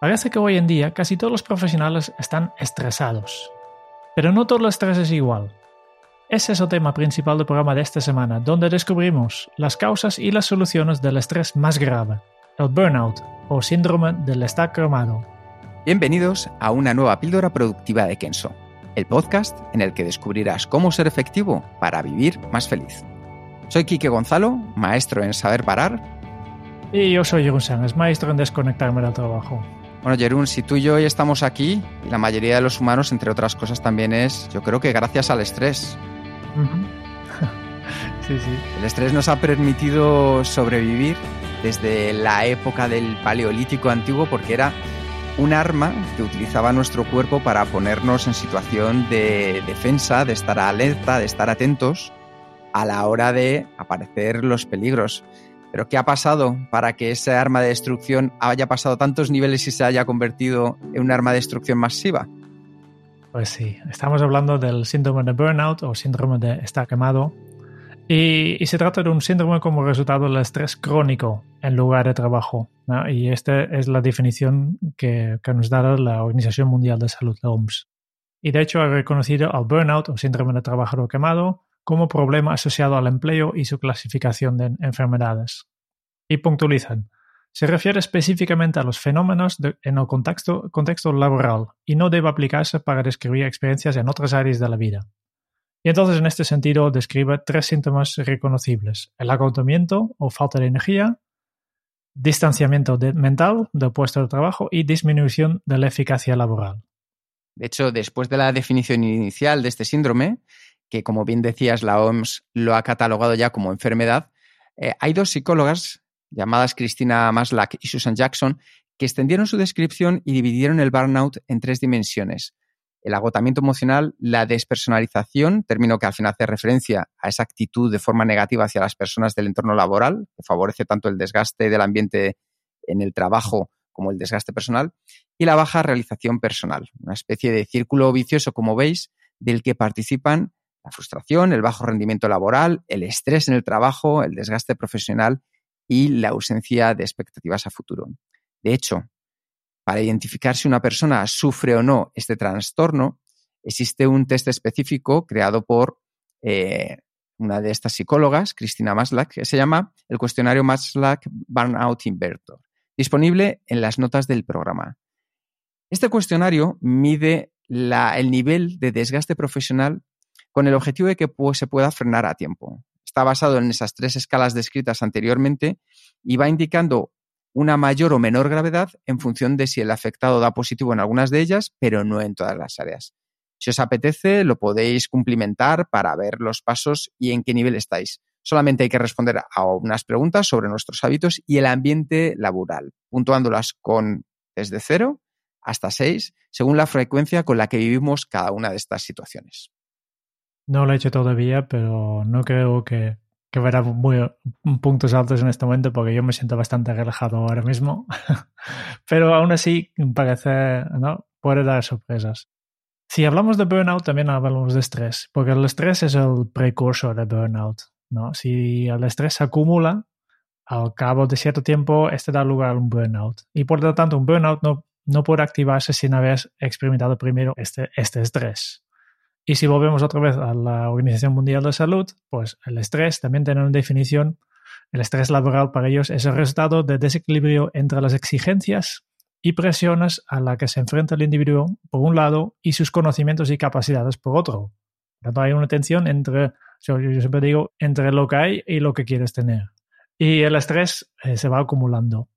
Parece que hoy en día casi todos los profesionales están estresados. Pero no todo el estrés es igual. Ese es el tema principal del programa de esta semana, donde descubrimos las causas y las soluciones del estrés más grave, el burnout o síndrome del estar cromado. Bienvenidos a una nueva píldora productiva de Kenso, el podcast en el que descubrirás cómo ser efectivo para vivir más feliz. Soy Quique Gonzalo, maestro en saber parar. Y yo soy Jeroen Sánchez, maestro en desconectarme del trabajo. Bueno, Jerún, si tú y yo hoy estamos aquí, y la mayoría de los humanos, entre otras cosas, también es, yo creo que gracias al estrés. sí, sí. El estrés nos ha permitido sobrevivir desde la época del Paleolítico antiguo porque era un arma que utilizaba nuestro cuerpo para ponernos en situación de defensa, de estar alerta, de estar atentos a la hora de aparecer los peligros. Pero ¿qué ha pasado para que ese arma de destrucción haya pasado tantos niveles y se haya convertido en un arma de destrucción masiva? Pues sí, estamos hablando del síndrome de burnout o síndrome de estar quemado. Y, se trata de un síndrome como resultado del estrés crónico en lugar de trabajo. Y esta es la definición que, que nos da la Organización Mundial de Salud, la OMS. Y de hecho ha reconocido al burnout o síndrome de trabajador quemado como problema asociado al empleo y su clasificación de enfermedades. Y puntualizan. Se refiere específicamente a los fenómenos en el contexto, laboral y no debe aplicarse para describir experiencias en otras áreas de la vida. Y entonces en este sentido describe tres síntomas reconocibles. El agotamiento o falta de energía, distanciamiento mental del puesto de trabajo y disminución de la eficacia laboral. De hecho, después de la definición inicial de este síndrome, que como bien decías, la OMS lo ha catalogado ya como enfermedad, eh, hay dos psicólogas llamadas Christina Maslach y Susan Jackson que extendieron su descripción y dividieron el burnout en tres dimensiones. El agotamiento emocional, la despersonalización, término que al final hace referencia a esa actitud de forma negativa hacia las personas del entorno laboral, que favorece tanto el desgaste del ambiente en el trabajo como el desgaste personal, y la baja realización personal, una especie de círculo vicioso, como veis, del que participan la frustración, el bajo rendimiento laboral, el estrés en el trabajo, el desgaste profesional y la ausencia de expectativas a futuro. De hecho, para identificar si una persona sufre o no este trastorno, existe un test específico creado por eh, una de estas psicólogas, Cristina Maslach, que se llama el cuestionario Maslach Burnout Invertor, disponible en las notas del programa. Este cuestionario mide el nivel de desgaste profesional con el objetivo de que se pueda frenar a tiempo. Está basado en esas tres escalas descritas anteriormente y va indicando una mayor o menor gravedad en función de si el afectado da positivo en algunas de ellas, pero no en todas las áreas. Si os apetece, lo podéis cumplimentar para ver los pasos y en qué nivel estáis. Solamente hay que responder a unas preguntas sobre nuestros hábitos y el ambiente laboral, puntuándolas con desde cero hasta seis, según la frecuencia con la que vivimos cada una de estas situaciones. No lo he hecho todavía, pero no creo que, que verá muy, puntos altos en este momento porque yo me siento bastante relajado ahora mismo. pero aún así parece, ¿no? Puede dar sorpresas. Si hablamos de burnout, también hablamos de estrés, porque el estrés es el precursor de burnout. ¿no? Si el estrés se acumula, al cabo de cierto tiempo, este da lugar a un burnout. Y por lo tanto, un burnout no, no puede activarse sin haber experimentado primero este, este estrés. Y si volvemos otra vez a la Organización Mundial de Salud, pues el estrés también tiene una definición. El estrés laboral para ellos es el resultado de desequilibrio entre las exigencias y presiones a las que se enfrenta el individuo por un lado y sus conocimientos y capacidades por otro. Tanto hay una tensión entre, yo, siempre digo, entre lo que hay y lo que quieres tener. Y el estrés eh, se va acumulando.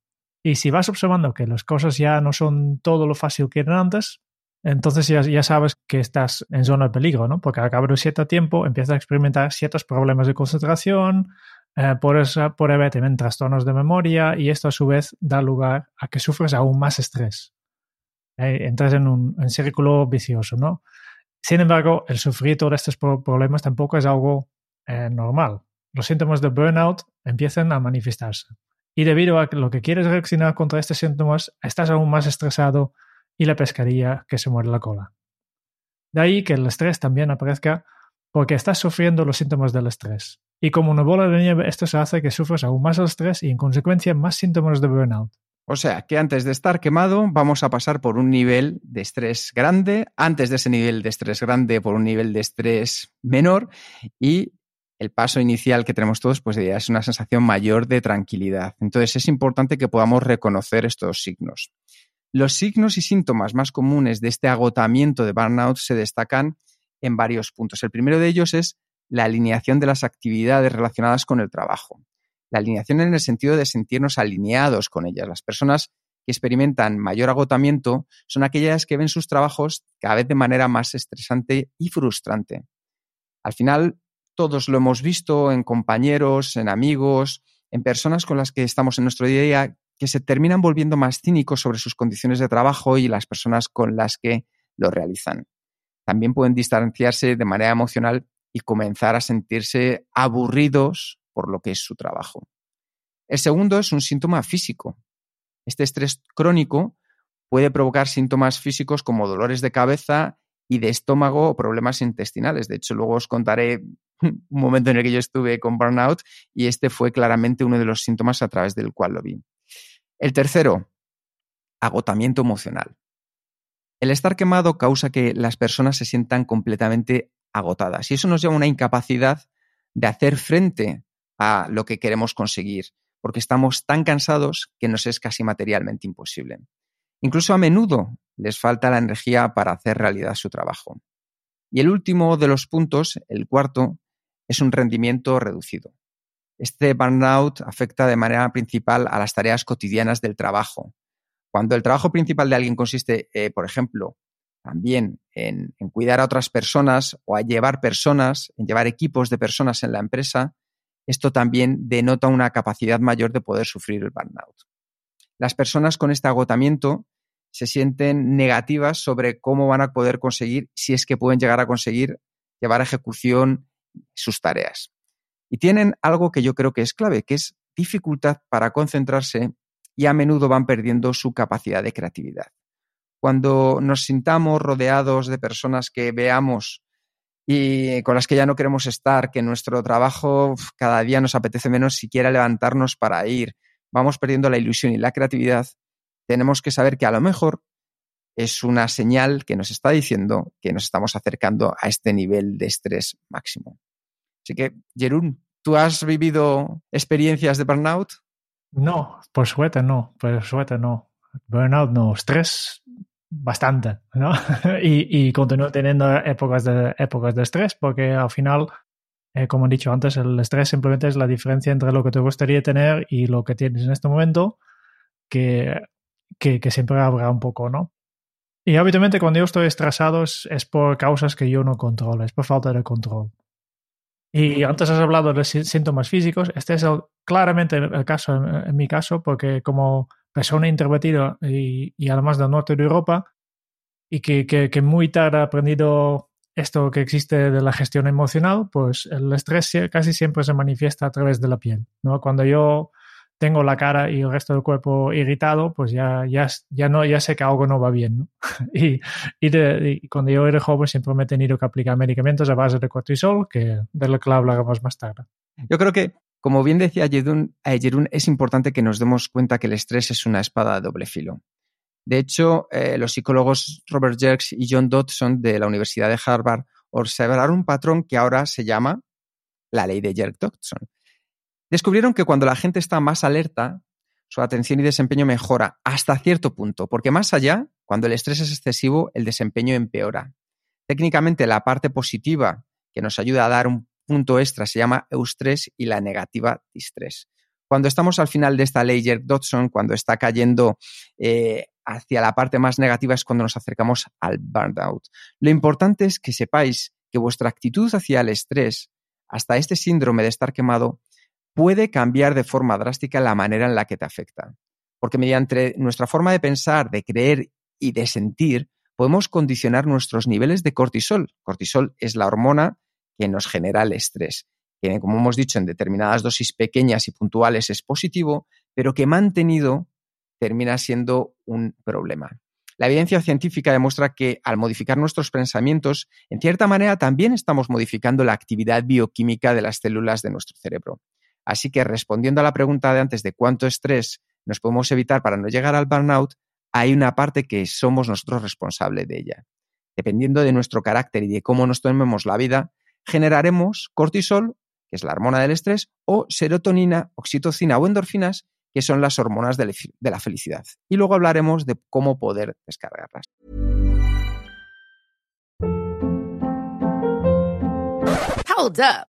Y si vas observando que las cosas ya no son todo lo fácil que eran antes, entonces ya, ya, sabes que estás en zona de peligro, ¿no? Porque al cabo de cierto tiempo empiezas a experimentar ciertos problemas de concentración, eh, por eso puede haber trastornos de memoria y esto a su vez da lugar a que sufres aún más estrés. Eh, entras en un, un, círculo vicioso, ¿no? Sin embargo, el sufrir todos estos problemas tampoco es algo eh, normal. Los síntomas de burnout empiezan a manifestarse. Y debido a lo que quieres reaccionar contra estos síntomas, estás aún más estresado y la pescaría que se muere la cola. De ahí que el estrés también aparezca porque estás sufriendo los síntomas del estrés. Y como una bola de nieve, esto se hace que sufras aún más el estrés y en consecuencia más síntomas de burnout. O sea, que antes de estar quemado vamos a pasar por un nivel de estrés grande, antes de ese nivel de estrés grande por un nivel de estrés menor y el paso inicial que tenemos todos pues es una sensación mayor de tranquilidad. Entonces es importante que podamos reconocer estos signos. Los signos y síntomas más comunes de este agotamiento de burnout se destacan en varios puntos. El primero de ellos es la alineación de las actividades relacionadas con el trabajo la alineación en el sentido de sentirnos alineados con ellas. Las personas que experimentan mayor agotamiento son aquellas que ven sus trabajos cada vez de manera más estresante y frustrante. Al final, todos lo hemos visto en compañeros, en amigos, en personas con las que estamos en nuestro día a día, que se terminan volviendo más cínicos sobre sus condiciones de trabajo y las personas con las que lo realizan. También pueden distanciarse de manera emocional y comenzar a sentirse aburridos por lo que es su trabajo. El segundo es un síntoma físico. Este estrés crónico puede provocar síntomas físicos como dolores de cabeza y de estómago o problemas intestinales. De hecho, luego os contaré un momento en el que yo estuve con burnout y este fue claramente uno de los síntomas a través del cual lo vi. El tercero, agotamiento emocional. El estar quemado causa que las personas se sientan completamente agotadas y eso nos lleva a una incapacidad de hacer frente a lo que queremos conseguir, porque estamos tan cansados que nos es casi materialmente imposible. Incluso a menudo les falta la energía para hacer realidad su trabajo. Y el último de los puntos, el cuarto, es un rendimiento reducido. Este burnout afecta de manera principal a las tareas cotidianas del trabajo. Cuando el trabajo principal de alguien consiste, eh, por ejemplo, también en, en, cuidar a otras personas o a llevar personas, en llevar equipos de personas en la empresa, esto también denota una capacidad mayor de poder sufrir el burnout. Las personas con este agotamiento se sienten negativas sobre cómo van a poder conseguir, si es que pueden llegar a conseguir, llevar a ejecución sus tareas. Y tienen algo que yo creo que es clave, que es dificultad para concentrarse y a menudo van perdiendo su capacidad de creatividad. Cuando nos sintamos rodeados de personas que veamos y con las que ya no queremos estar, que nuestro trabajo cada día nos apetece menos siquiera levantarnos para ir, vamos perdiendo la ilusión y la creatividad, tenemos que saber que a lo mejor es una señal que nos está diciendo que nos estamos acercando a este nivel de estrés máximo. Así que, Jerún, ¿tú has vivido experiencias de burnout? No, por suerte no, por suerte no. Burnout no, estrés bastante, ¿no? y, y continúo teniendo épocas de, épocas de estrés porque al final, eh, como he dicho antes, el estrés simplemente es la diferencia entre lo que te gustaría tener y lo que tienes en este momento, que, que, que siempre habrá un poco, ¿no? Y habitualmente cuando yo estoy estresado es, es, por causas que yo no controlo, es por falta de control. Y antes has hablado de síntomas físicos, este es el, claramente el caso, en, mi caso, porque como persona introvertida y, y, además del norte de Europa y que, que, que, muy tarde ha aprendido esto que existe de la gestión emocional, pues el estrés casi siempre se manifiesta a través de la piel. ¿no? Cuando yo tengo la cara y el resto del cuerpo irritado, pues ya, ya, ya, no, ya sé que algo no va bien. ¿no? y, y, de, y, cuando yo era joven siempre me he tenido que aplicar medicamentos a base de cortisol, que de lo que hablaremos más tarde. Yo creo que como bien decía Jerún, es importante que nos demos cuenta que el estrés es una espada de doble filo. De hecho, eh, los psicólogos Robert Jerks y John Dodson de la Universidad de Harvard observaron un patrón que ahora se llama la ley de Jerk-Dodson. Descubrieron que cuando la gente está más alerta, su atención y desempeño mejora hasta cierto punto, porque más allá, cuando el estrés es excesivo, el desempeño empeora. Técnicamente, la parte positiva que nos ayuda a dar un punto extra se llama eustrés y la negativa distrés. Cuando estamos al final de esta ley Dodson, cuando está cayendo eh, hacia la parte más negativa es cuando nos acercamos al burnout. Lo importante es que sepáis que vuestra actitud hacia el estrés, hasta este síndrome de estar quemado, puede cambiar de forma drástica la manera en la que te afecta. Porque mediante nuestra forma de pensar, de creer y de sentir, podemos condicionar nuestros niveles de cortisol. Cortisol es la hormona que nos genera el estrés, que como hemos dicho en determinadas dosis pequeñas y puntuales es positivo, pero que mantenido termina siendo un problema. La evidencia científica demuestra que al modificar nuestros pensamientos, en cierta manera también estamos modificando la actividad bioquímica de las células de nuestro cerebro. Así que respondiendo a la pregunta de antes de cuánto estrés nos podemos evitar para no llegar al burnout, hay una parte que somos nosotros responsables de ella. Dependiendo de nuestro carácter y de cómo nos tomemos la vida, generaremos cortisol, que es la hormona del estrés, o serotonina, oxitocina o endorfinas, que son las hormonas de la felicidad. Y luego hablaremos de cómo poder descargarlas. Hold up.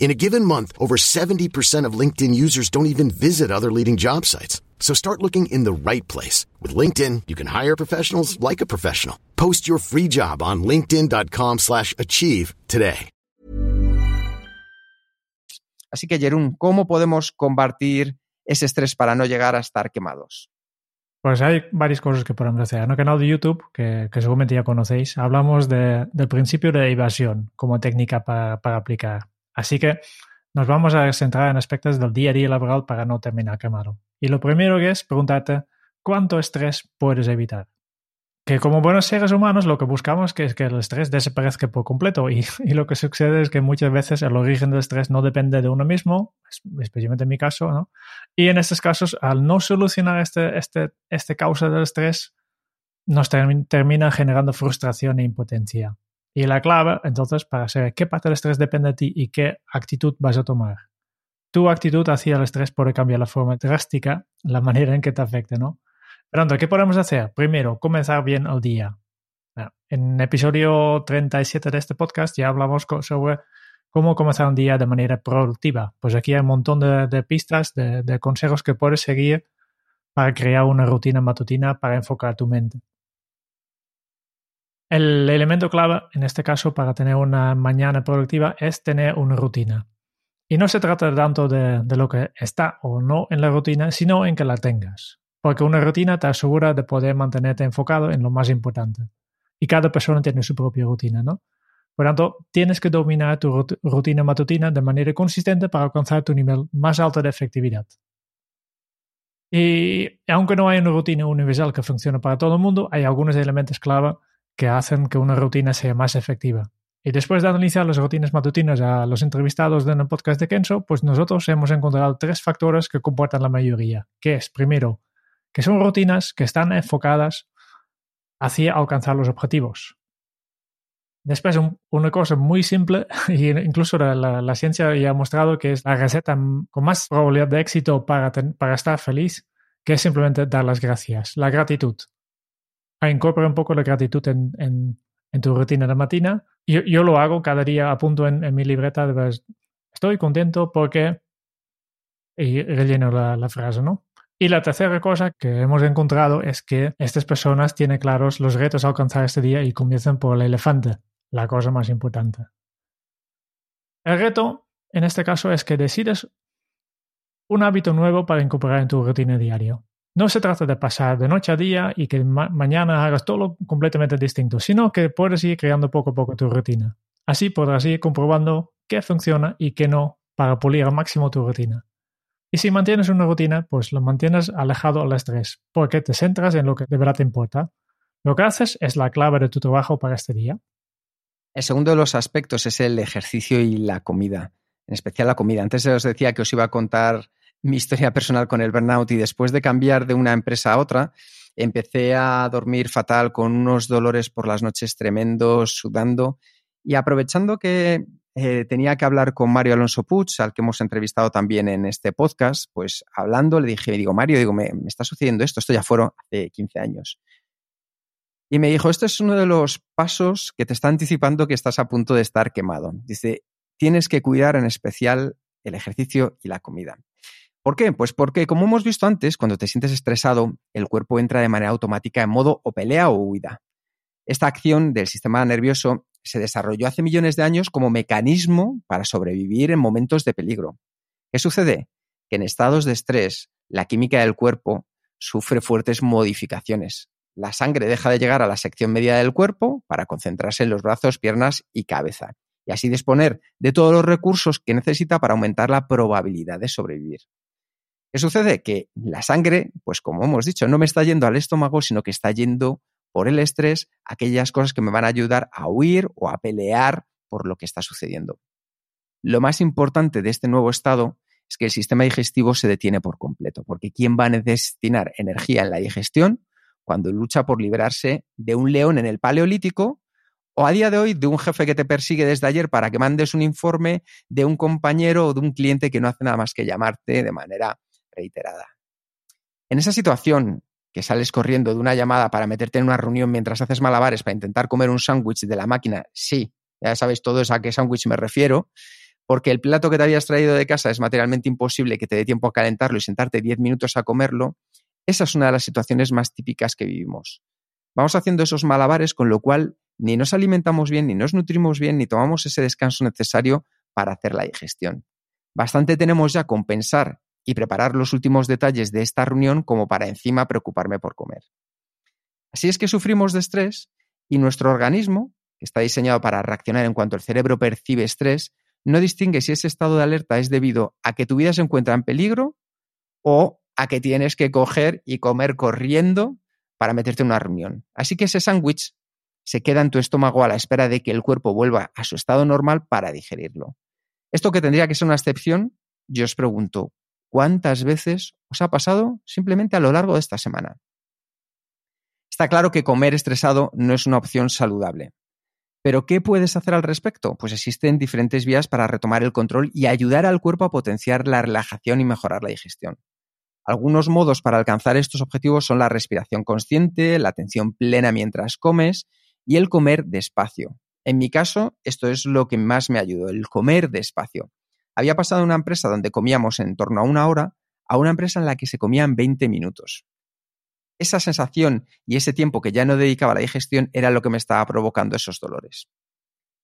In a given month, over 70% of LinkedIn users don't even visit other leading job sites. So start looking in the right place. With LinkedIn, you can hire professionals like a professional. Post your free job on linkedin.com slash achieve today. Así que, Jerún, ¿cómo podemos combatir ese estrés para no llegar a estar quemados? Pues hay varias cosas que podemos hacer. En el canal de YouTube, que, que seguramente ya conocéis, hablamos de, del principio de evasión como técnica para, para aplicar. Así que nos vamos a centrar en aspectos del día a día laboral para no terminar quemado. Y lo primero que es preguntarte cuánto estrés puedes evitar. Que como buenos seres humanos lo que buscamos es que el estrés desaparezca por completo y, lo que sucede es que muchas veces el origen del estrés no depende de uno mismo, especialmente en mi caso, ¿no? Y en estos casos, al no solucionar este, este, este causa del estrés, nos termina generando frustración e impotencia. Y la clave, entonces, para saber qué parte del estrés depende de ti y qué actitud vas a tomar. Tu actitud hacia el estrés puede cambiar la forma drástica, la manera en que te afecte, ¿no? Pronto, ¿qué podemos hacer? Primero, comenzar bien el día. En episodio 37 de este podcast ya hablamos sobre cómo comenzar un día de manera productiva. Pues aquí hay un montón de, pistas, de consejos que puedes seguir para crear una rutina matutina para enfocar tu mente. El elemento clave, en este caso, para tener una mañana productiva es tener una rutina. Y no se trata tanto de, lo que está o no en la rutina, sino en que la tengas. Porque una rutina te asegura de poder mantenerte enfocado en lo más importante. Y cada persona tiene su propia rutina, ¿no? Por tanto, tienes que dominar tu rutina matutina de manera consistente para alcanzar tu nivel más alto de efectividad. Y aunque no hay una rutina universal que funcione para todo el mundo, hay algunos elementos clave que hacen que una rutina sea más efectiva. Y después de analizar las rutinas matutinas a los entrevistados en el podcast de Kenzo, pues nosotros hemos encontrado tres factores que comportan la mayoría, que es, primero, que son rutinas que están enfocadas hacia alcanzar los objetivos. Después, un, una cosa muy simple, y incluso la, ciencia ya ha mostrado que es la receta con más probabilidad de éxito para, para estar feliz, que es simplemente dar las gracias, la gratitud a incorporar un poco la gratitud en, en, en tu rutina de matina. Yo, yo, lo hago cada día, apunto en, en mi libreta, de ver, estoy contento porque... Y relleno la, la frase, ¿no? Y la tercera cosa que hemos encontrado es que estas personas tienen claros los retos a alcanzar este día y comienzan por el elefante, la cosa más importante. El reto, en este caso, es que decides un hábito nuevo para incorporar en tu rutina diaria. No se trata de pasar de noche a día y que ma mañana hagas todo completamente distinto, sino que puedes ir creando poco a poco tu rutina. Así podrás ir comprobando qué funciona y qué no para pulir al máximo tu rutina. Y si mantienes una rutina, pues lo mantienes alejado al estrés, porque te centras en lo que de verdad te importa. Lo que haces es la clave de tu trabajo para este día. El segundo de los aspectos es el ejercicio y la comida, en especial la comida. Antes os decía que os iba a contar mi historia personal con el burnout y después de cambiar de una empresa a otra, empecé a dormir fatal con unos dolores por las noches tremendos, sudando y aprovechando que eh, tenía que hablar con Mario Alonso Puig, al que hemos entrevistado también en este podcast, pues hablando le dije, digo, Mario, digo, me, me está sucediendo esto, esto ya fueron hace 15 años. Y me dijo, este es uno de los pasos que te está anticipando que estás a punto de estar quemado. Dice, tienes que cuidar en especial el ejercicio y la comida. ¿Por qué? Pues porque, como hemos visto antes, cuando te sientes estresado, el cuerpo entra de manera automática en modo o pelea o huida. Esta acción del sistema nervioso se desarrolló hace millones de años como mecanismo para sobrevivir en momentos de peligro. ¿Qué sucede? Que en estados de estrés, la química del cuerpo sufre fuertes modificaciones la sangre deja de llegar a la sección media del cuerpo para concentrarse en los brazos, piernas y cabeza, y así disponer de todos los recursos que necesita para aumentar la probabilidad de sobrevivir. ¿Qué sucede? Que la sangre, pues como hemos dicho, no me está yendo al estómago, sino que está yendo por el estrés aquellas cosas que me van a ayudar a huir o a pelear por lo que está sucediendo. Lo más importante de este nuevo estado es que el sistema digestivo se detiene por completo, porque ¿quién va a destinar energía en la digestión? cuando lucha por liberarse de un león en el Paleolítico o a día de hoy de un jefe que te persigue desde ayer para que mandes un informe de un compañero o de un cliente que no hace nada más que llamarte de manera reiterada. En esa situación que sales corriendo de una llamada para meterte en una reunión mientras haces malabares para intentar comer un sándwich de la máquina, sí, ya sabéis todos a qué sándwich me refiero, porque el plato que te habías traído de casa es materialmente imposible que te dé tiempo a calentarlo y sentarte 10 minutos a comerlo, esa es una de las situaciones más típicas que vivimos. Vamos haciendo esos malabares con lo cual ni nos alimentamos bien, ni nos nutrimos bien, ni tomamos ese descanso necesario para hacer la digestión. Bastante tenemos ya con pensar y preparar los últimos detalles de esta reunión como para encima preocuparme por comer. Así es que sufrimos de estrés y nuestro organismo, que está diseñado para reaccionar en cuanto el cerebro percibe estrés, no distingue si ese estado de alerta es debido a que tu vida se encuentra en peligro o a que tienes que coger y comer corriendo para meterte en una reunión. Así que ese sándwich se queda en tu estómago a la espera de que el cuerpo vuelva a su estado normal para digerirlo. Esto que tendría que ser una excepción, yo os pregunto, ¿cuántas veces os ha pasado simplemente a lo largo de esta semana? Está claro que comer estresado no es una opción saludable. Pero ¿qué puedes hacer al respecto? Pues existen diferentes vías para retomar el control y ayudar al cuerpo a potenciar la relajación y mejorar la digestión. Algunos modos para alcanzar estos objetivos son la respiración consciente, la atención plena mientras comes y el comer despacio. En mi caso, esto es lo que más me ayudó, el comer despacio. Había pasado de una empresa donde comíamos en torno a una hora a una empresa en la que se comían 20 minutos. Esa sensación y ese tiempo que ya no dedicaba a la digestión era lo que me estaba provocando esos dolores.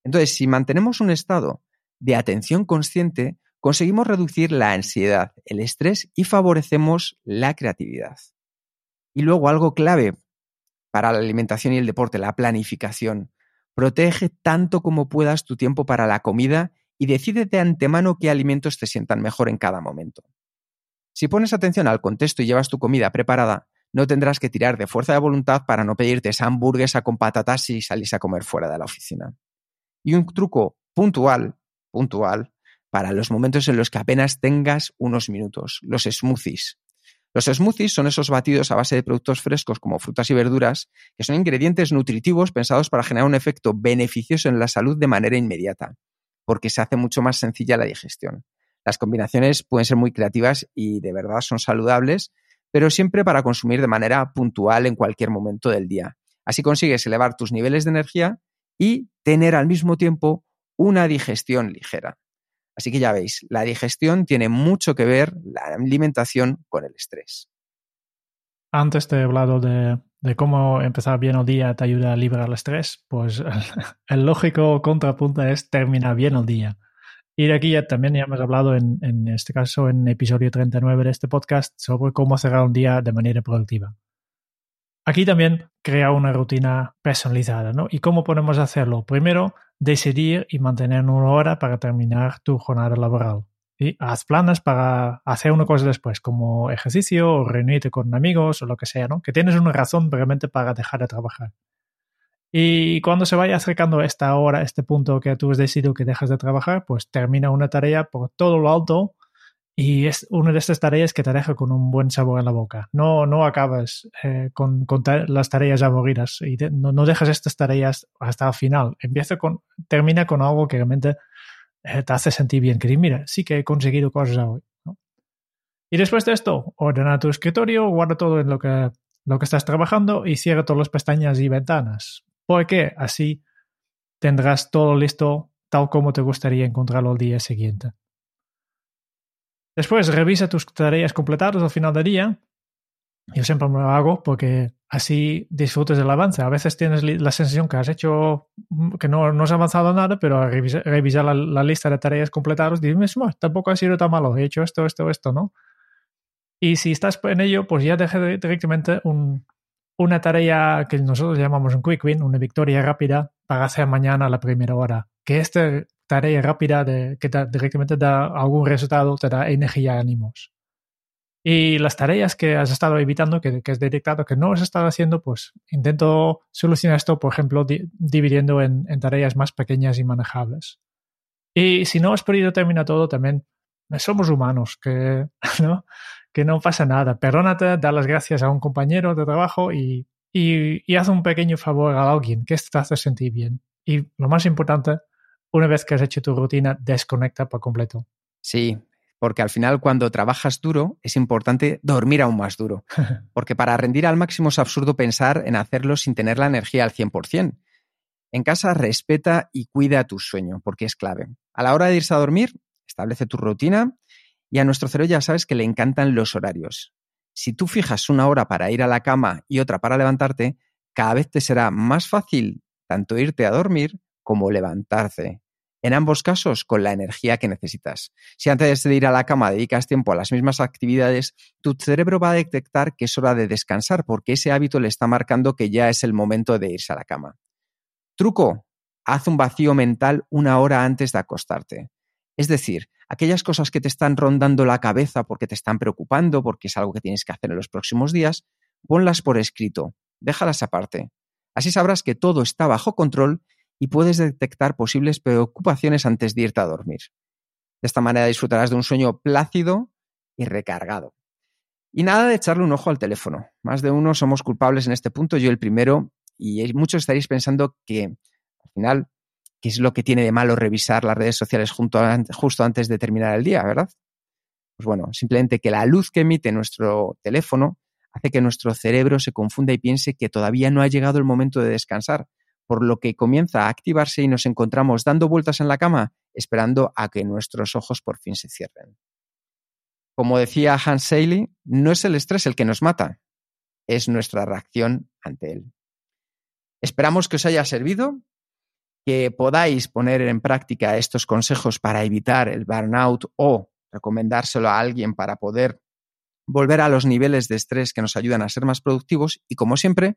Entonces, si mantenemos un estado de atención consciente, conseguimos reducir la ansiedad, el estrés y favorecemos la creatividad. Y luego algo clave para la alimentación y el deporte, la planificación. Protege tanto como puedas tu tiempo para la comida y decide de antemano qué alimentos te sientan mejor en cada momento. Si pones atención al contexto y llevas tu comida preparada, no tendrás que tirar de fuerza de voluntad para no pedirte esa hamburguesa con patatas si salís a comer fuera de la oficina. Y un truco puntual, puntual, para los momentos en los que apenas tengas unos minutos, los smoothies. Los smoothies son esos batidos a base de productos frescos como frutas y verduras, que son ingredientes nutritivos pensados para generar un efecto beneficioso en la salud de manera inmediata, porque se hace mucho más sencilla la digestión. Las combinaciones pueden ser muy creativas y de verdad son saludables, pero siempre para consumir de manera puntual en cualquier momento del día. Así consigues elevar tus niveles de energía y tener al mismo tiempo una digestión ligera. Así que ya veis, la digestión tiene mucho que ver, la alimentación, con el estrés. Antes te he hablado de, cómo empezar bien el día te ayuda a liberar el estrés. Pues el, lógico contrapunto es terminar bien el día. Y de aquí ya también ya hemos hablado en, en este caso, en episodio 39 de este podcast, sobre cómo cerrar un día de manera productiva. Aquí también crea una rutina personalizada, ¿no? ¿Y cómo podemos hacerlo? Primero, decidir y mantener una hora para terminar tu jornada laboral. Y haz planes para hacer una cosa después, como ejercicio o reunirte con amigos o lo que sea, ¿no? Que tienes una razón realmente para dejar de trabajar. Y cuando se vaya acercando esta hora, este punto que tú has decidido que dejas de trabajar, pues termina una tarea por todo lo alto y es una de estas tareas que te deja con un buen sabor en la boca. No, no acabas eh, con, con las tareas aburridas y no, no, dejas estas tareas hasta el final. Empieza con, termina con algo que realmente te hace sentir bien. Que mira, sí que he conseguido cosas hoy. Y después de esto, ordena tu escritorio, guarda todo en lo que, lo que estás trabajando y cierra todas las pestañas y ventanas. Porque así tendrás todo listo tal como te gustaría encontrarlo al día siguiente. Después revisa tus tareas completadas al final del día. Yo siempre me lo hago porque así disfrutes del avance. A veces tienes la sensación que has hecho, que no, no has avanzado nada, pero al revisar, la, lista de tareas completadas, dices, tampoco ha sido tan malo, he hecho esto, esto, esto, ¿no? Y si estás en ello, pues ya deja directamente un, una tarea que nosotros llamamos un quick win, una victoria rápida para hacer mañana a la primera hora. Que esta tarea rápida de, que directamente da algún resultado te da energía y ánimos. Y las tareas que has estado evitando, que, que has detectado que no has estado haciendo, pues intento solucionar esto, por ejemplo, dividiendo en, tareas más pequeñas y manejables. Y si no has podido terminar todo, también somos humanos, que no, que no pasa nada. Perdónate, da las gracias a un compañero de trabajo y, y, y haz un pequeño favor a alguien que te hace sentir bien. Y lo más importante, una vez que has hecho tu rutina, desconecta por completo. Sí, porque al final cuando trabajas duro es importante dormir aún más duro, porque para rendir al máximo es absurdo pensar en hacerlo sin tener la energía al 100%. En casa respeta y cuida tu sueño, porque es clave. A la hora de irse a dormir, establece tu rutina y a nuestro cerebro ya sabes que le encantan los horarios. Si tú fijas una hora para ir a la cama y otra para levantarte, cada vez te será más fácil tanto irte a dormir como levantarte. En ambos casos, con la energía que necesitas. Si antes de ir a la cama dedicas tiempo a las mismas actividades, tu cerebro va a detectar que es hora de descansar porque ese hábito le está marcando que ya es el momento de irse a la cama. Truco, haz un vacío mental una hora antes de acostarte. Es decir, aquellas cosas que te están rondando la cabeza porque te están preocupando, porque es algo que tienes que hacer en los próximos días, ponlas por escrito, déjalas aparte. Así sabrás que todo está bajo control y puedes detectar posibles preocupaciones antes de irte a dormir. De esta manera disfrutarás de un sueño plácido y recargado. Y nada de echarle un ojo al teléfono. Más de uno somos culpables en este punto, yo el primero, y muchos estaréis pensando que al final, ¿qué es lo que tiene de malo revisar las redes sociales justo antes de terminar el día, verdad? Pues bueno, simplemente que la luz que emite nuestro teléfono hace que nuestro cerebro se confunda y piense que todavía no ha llegado el momento de descansar, por lo que comienza a activarse y nos encontramos dando vueltas en la cama esperando a que nuestros ojos por fin se cierren. Como decía Hans Seiley, no es el estrés el que nos mata, es nuestra reacción ante él. Esperamos que os haya servido, que podáis poner en práctica estos consejos para evitar el burnout o recomendárselo a alguien para poder volver a los niveles de estrés que nos ayudan a ser más productivos y como siempre,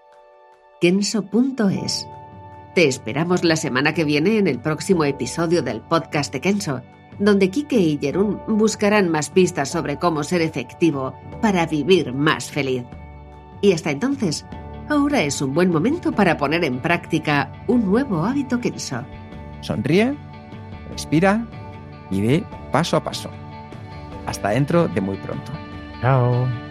kenso.es. Te esperamos la semana que viene en el próximo episodio del podcast de Kenso, donde Kike y Jerún buscarán más pistas sobre cómo ser efectivo para vivir más feliz. Y hasta entonces, ahora es un buen momento para poner en práctica un nuevo hábito Kenso. Sonríe, respira y ve paso a paso. Hasta dentro de muy pronto. Chao.